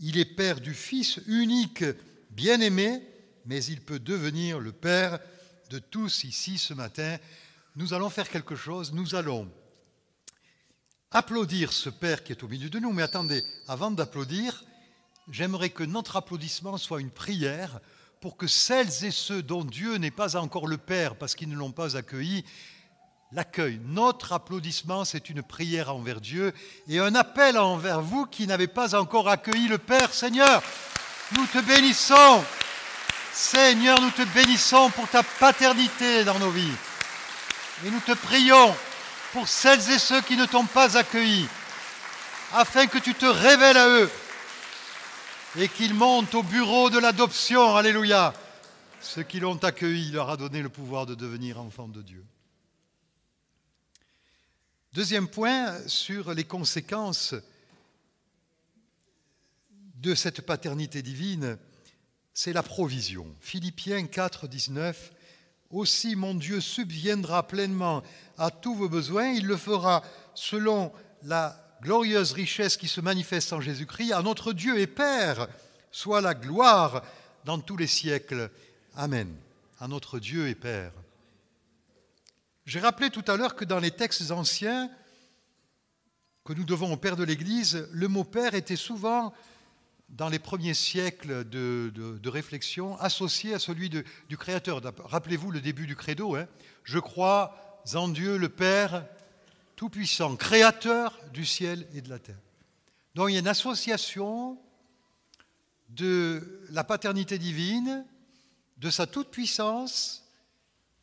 Il est Père du Fils unique, bien-aimé, mais il peut devenir le Père de tous ici ce matin. Nous allons faire quelque chose, nous allons applaudir ce Père qui est au milieu de nous. Mais attendez, avant d'applaudir, j'aimerais que notre applaudissement soit une prière pour que celles et ceux dont Dieu n'est pas encore le Père parce qu'ils ne l'ont pas accueilli, l'accueil. Notre applaudissement, c'est une prière envers Dieu et un appel envers vous qui n'avez pas encore accueilli le Père. Seigneur, nous te bénissons. Seigneur, nous te bénissons pour ta paternité dans nos vies. Et nous te prions pour celles et ceux qui ne t'ont pas accueilli, afin que tu te révèles à eux et qu'ils montent au bureau de l'adoption. Alléluia. Ceux qui l'ont accueilli, il leur a donné le pouvoir de devenir enfants de Dieu. Deuxième point sur les conséquences de cette paternité divine, c'est la provision. Philippiens 4, 19. Aussi mon Dieu subviendra pleinement à tous vos besoins, il le fera selon la glorieuse richesse qui se manifeste en Jésus-Christ. À notre Dieu et Père soit la gloire dans tous les siècles. Amen. À notre Dieu et Père. J'ai rappelé tout à l'heure que dans les textes anciens que nous devons au Père de l'Église, le mot Père était souvent, dans les premiers siècles de, réflexion, associé à celui du Créateur. Rappelez-vous le début du credo. Hein. Je crois en Dieu le Père Tout-Puissant, Créateur du ciel et de la terre. Donc il y a une association de la paternité divine, de sa toute-puissance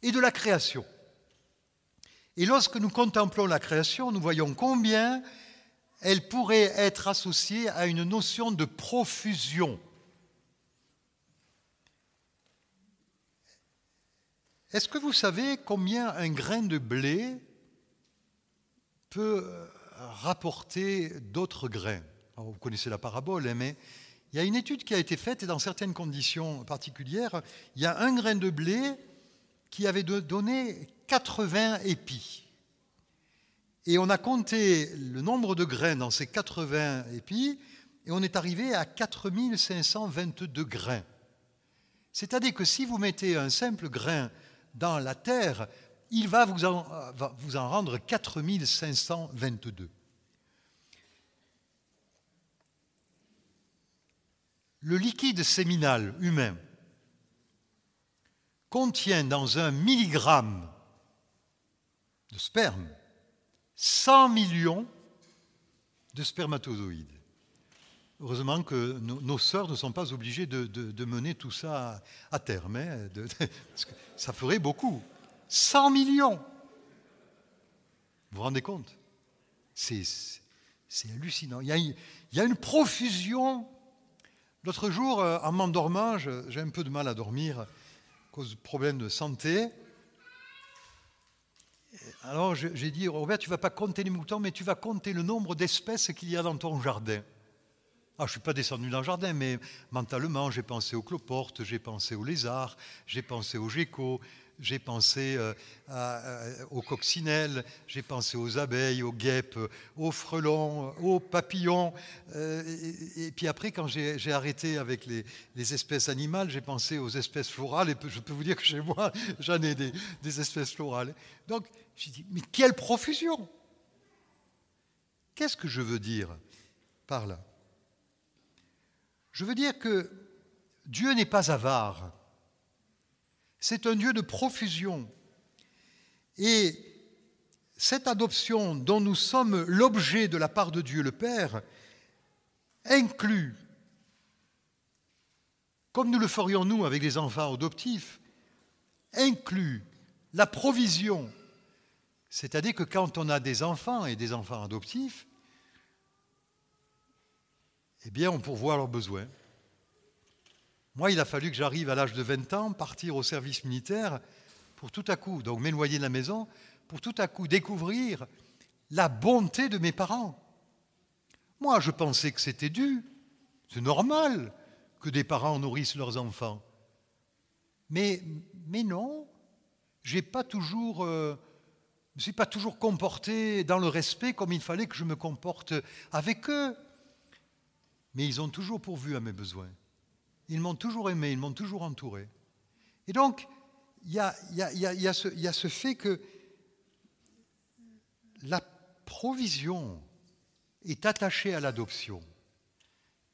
et de la création. Et lorsque nous contemplons la création, nous voyons combien elle pourrait être associée à une notion de profusion. Est-ce que vous savez combien un grain de blé peut rapporter d'autres grains? Vous connaissez la parabole, hein, mais il y a une étude qui a été faite et dans certaines conditions particulières, il y a un grain de blé qui avait donné 80 épis. Et on a compté le nombre de grains dans ces 80 épis et on est arrivé à 4522 grains. C'est-à-dire que si vous mettez un simple grain dans la terre, il va vous en, vous en rendre 4522. Le liquide séminal humain contient dans un milligramme de sperme 100 millions de spermatozoïdes. Heureusement que nos, sœurs ne sont pas obligées de, mener tout ça à, terme. Hein, ça ferait beaucoup. 100 millions. Vous vous rendez compte? C'est hallucinant. Il y, a, il y, a, une profusion. L'autre jour, euh, en m'endormant, j'ai un peu de mal à dormir cause de problèmes de santé. Alors j'ai dit, Robert, tu vas pas compter les moutons, mais tu vas compter le nombre d'espèces qu'il y a dans ton jardin. Ah, je ne suis pas descendu dans le jardin, mais mentalement, j'ai pensé aux cloportes, j'ai pensé aux lézards, j'ai pensé aux geckos, j'ai pensé euh, aux coccinelles, j'ai pensé aux abeilles, aux guêpes, aux frelons, aux papillons. Euh, et, puis après, quand j'ai arrêté avec les, espèces animales, j'ai pensé aux espèces florales. Et je peux vous dire que chez moi, j'en ai des, espèces florales. Donc, j'ai dit, mais quelle profusion Qu'est-ce que je veux dire par là? Je veux dire que Dieu n'est pas avare. C'est un Dieu de profusion. Et cette adoption dont nous sommes l'objet de la part de Dieu le Père inclut, comme nous le ferions nous avec les enfants adoptifs, inclut la provision. C'est-à-dire que quand on a des enfants et des enfants adoptifs, eh bien, on pourvoit leurs besoins. Moi, il a fallu que j'arrive à l'âge de 20 ans, partir au service militaire, pour tout à coup, donc m'éloigner de la maison, pour tout à coup découvrir la bonté de mes parents. Moi, je pensais que c'était dû. C'est normal que des parents nourrissent leurs enfants. Mais, mais non, euh, je ne suis pas toujours comporté dans le respect comme il fallait que je me comporte avec eux. Mais ils ont toujours pourvu à mes besoins. Ils m'ont toujours aimé, ils m'ont toujours entouré. Et donc, il y a, ce fait que la provision est attachée à l'adoption.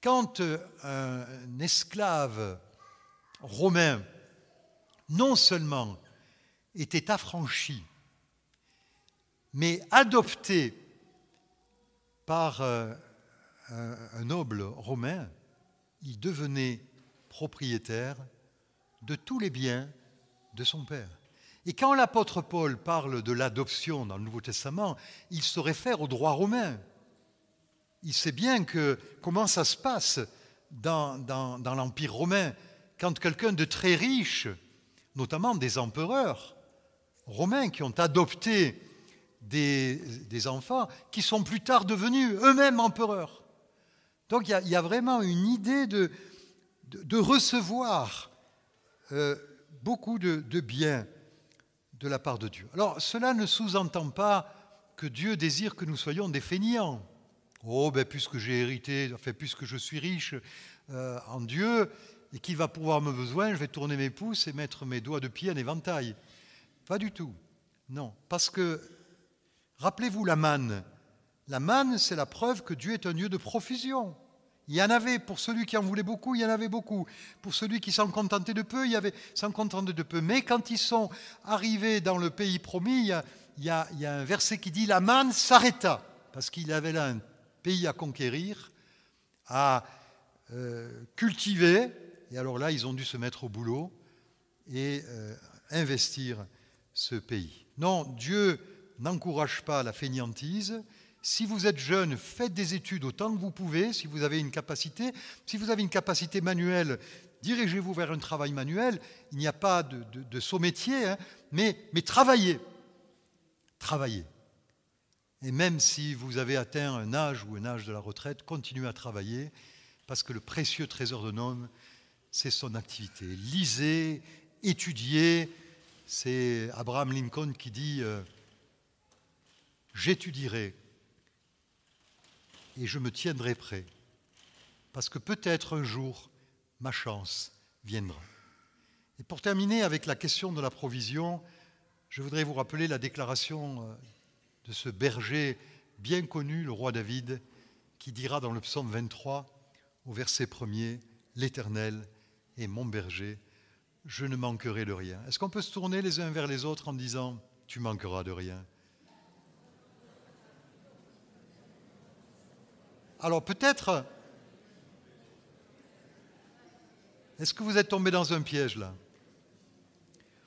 Quand euh, un esclave romain, non seulement était affranchi, mais adopté par euh, un noble romain, il devenait propriétaire de tous les biens de son Père. Et quand l'apôtre Paul parle de l'adoption dans le Nouveau Testament, il se réfère au droit romain. Il sait bien que comment ça se passe dans, dans l'Empire romain quand quelqu'un de très riche, notamment des empereurs romains qui ont adopté des, enfants qui sont plus tard devenus eux-mêmes empereurs. Donc il y, a, vraiment une idée de, de, recevoir euh, beaucoup de, biens de la part de Dieu. Alors cela ne sous-entend pas que Dieu désire que nous soyons des feignants. Oh, ben, puisque j'ai hérité, enfin, puisque je suis riche euh, en Dieu et qu'il va pouvoir me besoin, je vais tourner mes pouces et mettre mes doigts de pied en éventail. Pas du tout. Non, parce que Rappelez-vous la manne. La manne, c'est la preuve que Dieu est un Dieu de profusion. Il y en avait, pour celui qui en voulait beaucoup, il y en avait beaucoup. Pour celui qui s'en contentait de peu, il y avait s'en contentait de peu. Mais quand ils sont arrivés dans le pays promis, il y a, un verset qui dit La manne s'arrêta, parce qu'il avait là un pays à conquérir, à euh, cultiver. Et alors là, ils ont dû se mettre au boulot et euh, investir ce pays. Non, Dieu n'encourage pas la fainéantise. Si vous êtes jeune, faites des études autant que vous pouvez, si vous avez une capacité. Si vous avez une capacité manuelle, dirigez-vous vers un travail manuel. Il n'y a pas de, de, saut métier, hein, mais, travaillez. Travaillez. Et même si vous avez atteint un âge ou un âge de la retraite, continuez à travailler, parce que le précieux trésor de l'homme, c'est son activité. Lisez, étudiez. C'est Abraham Lincoln qui dit... Euh, j'étudierai et je me tiendrai prêt, parce que peut-être un jour ma chance viendra. Et pour terminer avec la question de la provision, je voudrais vous rappeler la déclaration euh, de ce berger bien connu, le roi David, qui dira dans le psaume 23, au verset 1er, L'Éternel est mon berger, je ne manquerai de rien. Est-ce qu'on peut se tourner les uns vers les autres en disant, Tu manqueras de rien Alors peut-être, est-ce que vous êtes tombé dans un piège là?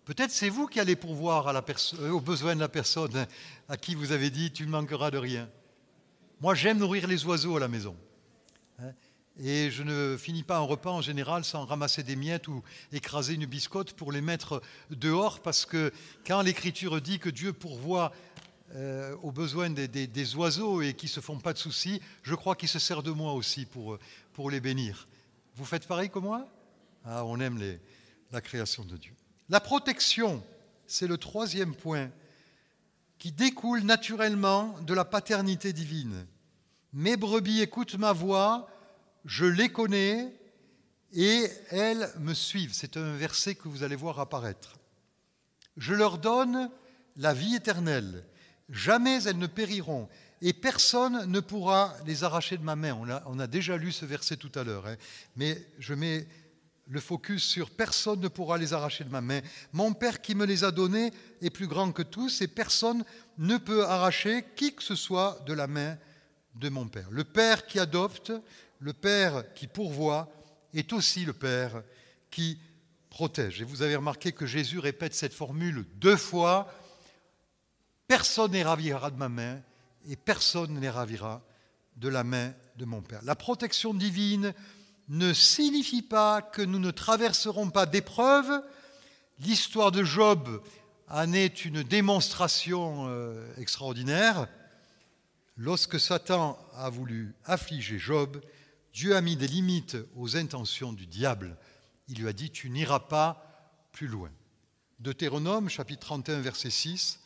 Peut-être c'est vous qui allez pourvoir à la euh, aux besoins de la personne à qui vous avez dit tu ne manqueras de rien. Moi j'aime nourrir les oiseaux à la maison. Hein, et je ne finis pas un repas en général sans ramasser des miettes ou écraser une biscotte pour les mettre dehors parce que quand l'Écriture dit que Dieu pourvoit euh, aux besoins des, oiseaux et qui se font pas de soucis, je crois qu'il se sert de moi aussi pour, pour les bénir. Vous faites pareil que moi? Ah, On aime la création de Dieu. La protection, c'est le troisième point qui découle naturellement de la paternité divine. Mes brebis écoutent ma voix, je les connais et elles me suivent. C'est un verset que vous allez voir apparaître. Je leur donne la vie éternelle Jamais elles ne périront, et personne ne pourra les arracher de ma main. On a, déjà lu ce verset tout à l'heure, hein. mais je mets le focus sur personne ne pourra les arracher de ma main. Mon Père qui me les a donnés est plus grand que tous, et personne ne peut arracher qui que ce soit de la main de mon Père. Le Père qui adopte, le Père qui pourvoit, est aussi le Père qui protège. Et vous avez remarqué que Jésus répète cette formule deux fois Personne ne ravira de ma main et personne ne ravira de la main de mon Père. La protection divine ne signifie pas que nous ne traverserons pas d'épreuves. L'histoire de Job en est une démonstration euh, extraordinaire. Lorsque Satan a voulu affliger Job, Dieu a mis des limites aux intentions du diable. Il lui a dit, tu n'iras pas plus loin. Deutéronome chapitre 31 verset 6,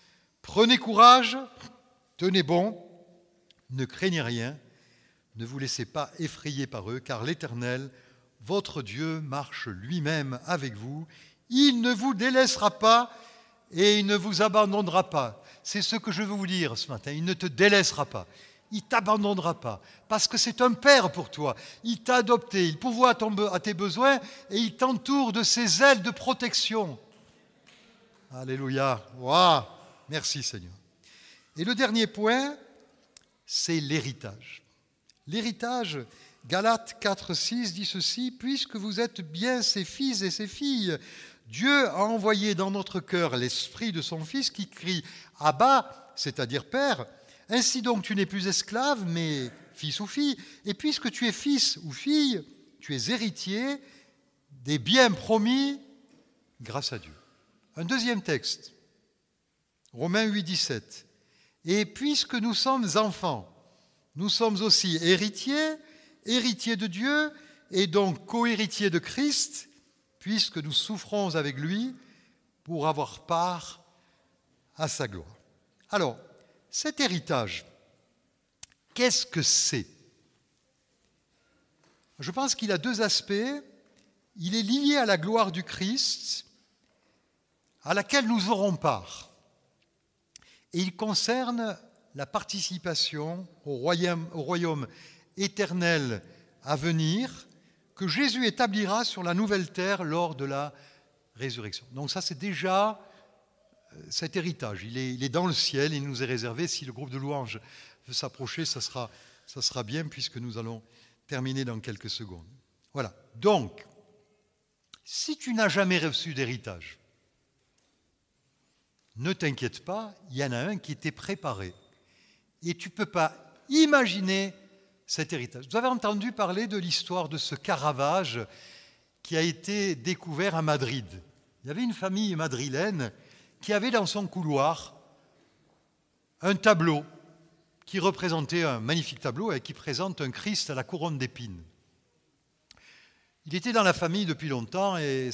Prenez courage, tenez bon, ne craignez rien, ne vous laissez pas effrayer par eux, car l'Éternel, votre Dieu, marche lui-même avec vous. Il ne vous délaissera pas et il ne vous abandonnera pas. C'est ce que je veux vous dire ce matin. Il ne te délaissera pas. Il t'abandonnera pas. Parce que c'est un Père pour toi. Il t'a adopté. Il pourvoit à, tes besoins et il t'entoure de ses ailes de protection. Alléluia. Waouh Merci Seigneur. Et le dernier point, c'est l'héritage. L'héritage, Galates 4, 6 dit ceci, puisque vous êtes bien ses fils et ses filles, Dieu a envoyé dans notre cœur l'esprit de son Fils qui crie Abba, c'est-à-dire Père. Ainsi donc tu n'es plus esclave, mais fils ou fille. Et puisque tu es fils ou fille, tu es héritier des biens promis grâce à Dieu. Un deuxième texte, Romains 8, 17. Et puisque nous sommes enfants, nous sommes aussi héritiers, héritiers de Dieu et donc co-héritiers de Christ, puisque nous souffrons avec lui pour avoir part à sa gloire. Alors, cet héritage, qu'est-ce que c'est? Je pense qu'il a deux aspects. Il est lié à la gloire du Christ, à laquelle nous aurons part. Et il concerne la participation au royaume, au royaume éternel à venir que Jésus établira sur la nouvelle terre lors de la résurrection. Donc ça, c'est déjà euh, cet héritage. Il est, dans le ciel, il nous est réservé. Si le groupe de louanges veut s'approcher, ça sera bien puisque nous allons terminer dans quelques secondes. Voilà. Donc, si tu n'as jamais reçu d'héritage, ne t'inquiète pas, il y en a un qui était préparé. Et tu ne peux pas imaginer cet héritage. Vous avez entendu parler de l'histoire de ce Caravage qui a été découvert à Madrid. Il y avait une famille madrilène qui avait dans son couloir un tableau qui représentait un magnifique tableau et qui présente un Christ à la couronne d'épines. Il était dans la famille depuis longtemps et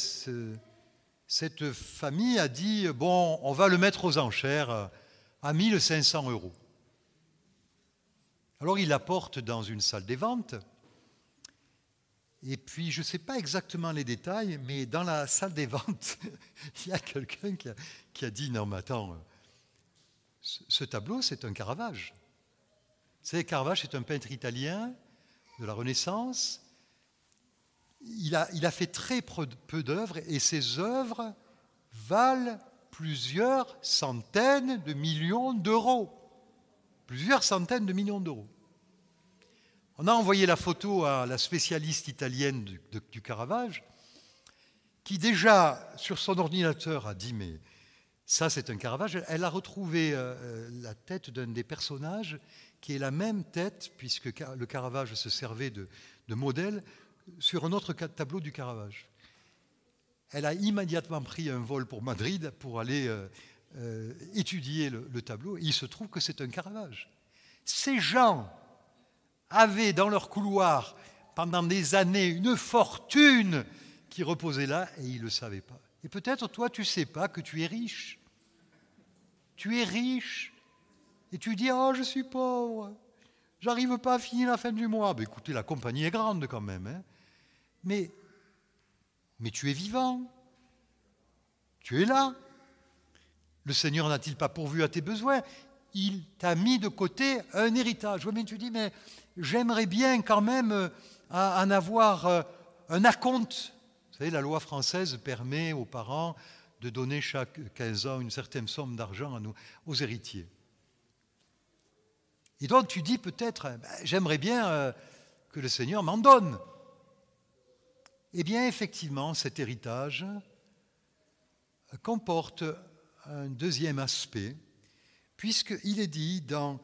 cette famille a dit, bon, on va le mettre aux enchères à 1500 euros. Alors il l'apporte dans une salle des ventes. Et puis, je ne sais pas exactement les détails, mais dans la salle des ventes, il y a quelqu'un qui, a, dit, non mais attends, ce, tableau, c'est un Caravage. Savez, Caravage, c'est un peintre italien de la Renaissance il a, fait très peu d'œuvres et ses œuvres valent plusieurs centaines de millions d'euros. Plusieurs centaines de millions d'euros. On a envoyé la photo à la spécialiste italienne du, Caravage, qui déjà sur son ordinateur a dit mais ça c'est un Caravage. Elle a retrouvé euh, euh, la tête d'un des personnages qui est la même tête, puisque le Caravage se servait de, de modèle sur un autre tableau du Caravage. Elle a immédiatement pris un vol pour Madrid pour aller euh, euh, étudier le, tableau. il se trouve que c'est un Caravage. Ces gens avaient dans leur couloir pendant des années une fortune qui reposait là et ils ne le savaient pas. Et peut-être toi, tu ne sais pas que tu es riche. Tu es riche et tu dis Oh, je suis pauvre. J'arrive pas à finir la fin du mois. Ben, écoutez, la compagnie est grande quand même. Hein. Mais, tu es vivant. Tu es là. Le Seigneur n'a-t-il pas pourvu à tes besoins? Il t'a mis de côté un héritage. Oui, mais tu dis, mais j'aimerais bien quand même euh, en avoir euh, un acompte. Vous savez, la loi française permet aux parents de donner chaque 15 ans une certaine somme d'argent aux héritiers. Et donc tu dis peut-être, ben, j'aimerais bien euh, que le Seigneur m'en donne. Eh bien, effectivement, cet héritage comporte un deuxième aspect, puisqu'il est dit dans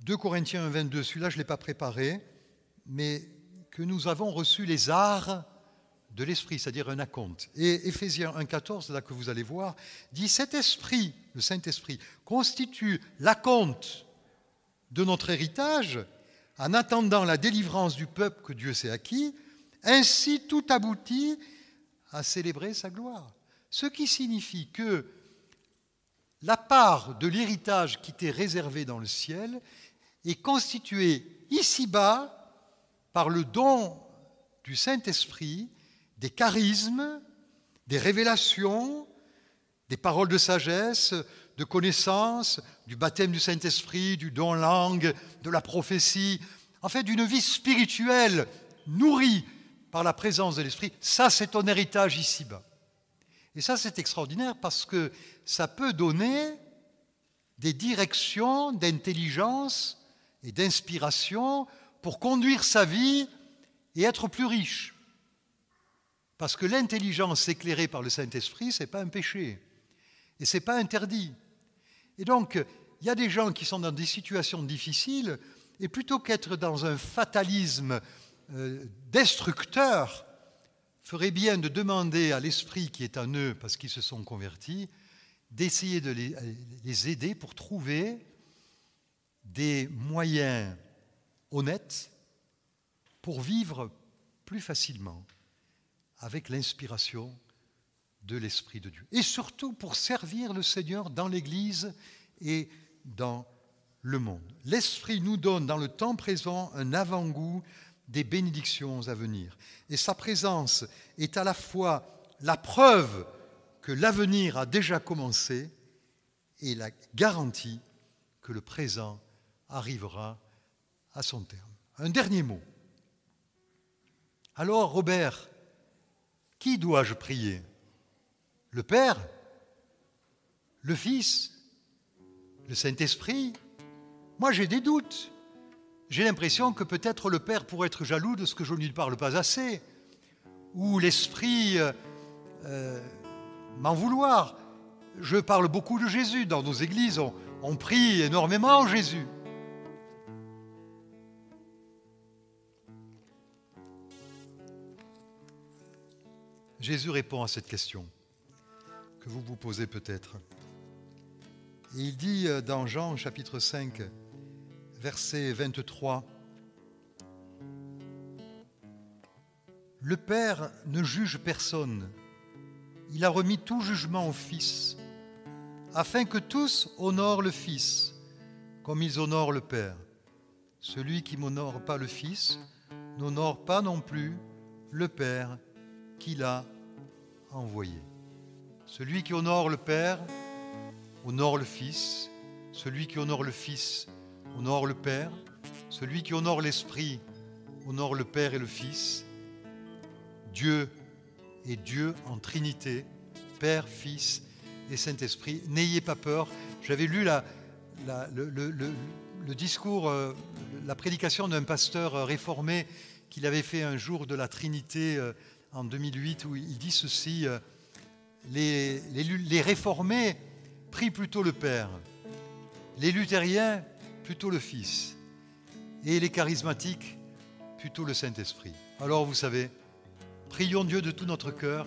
2 Corinthiens 22, celui-là je ne l'ai pas préparé, mais que nous avons reçu les arts de l'esprit, c'est-à-dire un acompte. Et Éphésiens 1,14, là que vous allez voir, dit Cet esprit, le Saint-Esprit, constitue l'acompte de notre héritage en attendant la délivrance du peuple que Dieu s'est acquis ainsi tout aboutit à célébrer sa gloire. Ce qui signifie que la part de l'héritage qui t'est réservé dans le ciel est constituée ici-bas par le don du Saint-Esprit, des charismes, des révélations, des paroles de sagesse, de connaissance, du baptême du Saint-Esprit, du don langue, de la prophétie, en fait d'une vie spirituelle nourrie par la présence de l'Esprit, ça c'est ton héritage ici-bas. Et ça c'est extraordinaire parce que ça peut donner des directions d'intelligence et d'inspiration pour conduire sa vie et être plus riche. Parce que l'intelligence éclairée par le Saint-Esprit, ce n'est pas un péché. Et ce n'est pas interdit. Et donc, il y a des gens qui sont dans des situations difficiles, et plutôt qu'être dans un fatalisme euh, destructeur, ferait bien de demander à l'esprit qui est en eux, parce qu'ils se sont convertis, d'essayer de les aider pour trouver des moyens honnêtes pour vivre plus facilement avec l'inspiration de l'Esprit de Dieu. Et surtout pour servir le Seigneur dans l'Église et dans le monde. L'Esprit nous donne dans le temps présent un avant-goût des bénédictions à venir. Et sa présence est à la fois la preuve que l'avenir a déjà commencé et la garantie que le présent arrivera à son terme. Un dernier mot. Alors, Robert, qui dois-je prier? Le Père? Le Fils? Le Saint-Esprit? Moi, j'ai des doutes. J'ai l'impression que peut-être le Père pourrait être jaloux de ce que je ne lui parle pas assez, ou l'Esprit euh, euh, m'en vouloir. Je parle beaucoup de Jésus dans nos églises, on, on prie énormément Jésus. Jésus répond à cette question que vous vous posez peut-être. Il dit euh, dans Jean chapitre 5, verset 23, Le Père ne juge personne, il a remis tout jugement au Fils, afin que tous honorent le Fils, comme ils honorent le Père. Celui qui n'honore pas le Fils n'honore pas non plus le Père qu'il a envoyé. Celui qui honore le Père honore le Fils. Celui qui honore le Fils honore le Père. Celui qui honore l'Esprit honore le Père et le Fils. Dieu est Dieu en Trinité, Père, Fils et Saint-Esprit. N'ayez pas peur. J'avais lu la, le, discours, euh, la prédication d'un pasteur euh, réformé qu'il avait fait un jour de la Trinité euh, en 2008 où il dit ceci, euh, les, les, réformés prient plutôt le Père, les luthériens plutôt le Fils, et les charismatiques plutôt le Saint-Esprit. Alors vous savez, prions Dieu de tout notre cœur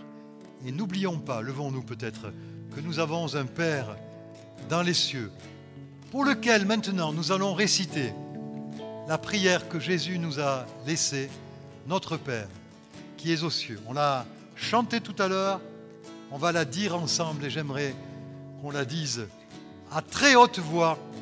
et n'oublions pas, levons-nous peut-être, que nous avons un Père dans les cieux, pour lequel maintenant nous allons réciter la prière que Jésus nous a laissée, notre Père qui est aux cieux. On l'a chanté tout à l'heure, on va la dire ensemble et j'aimerais qu'on la dise à très haute voix,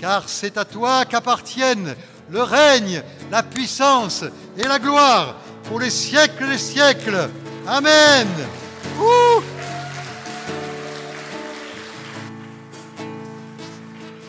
car c'est à toi qu'appartiennent le règne, la puissance et la gloire pour les siècles des siècles. Amen.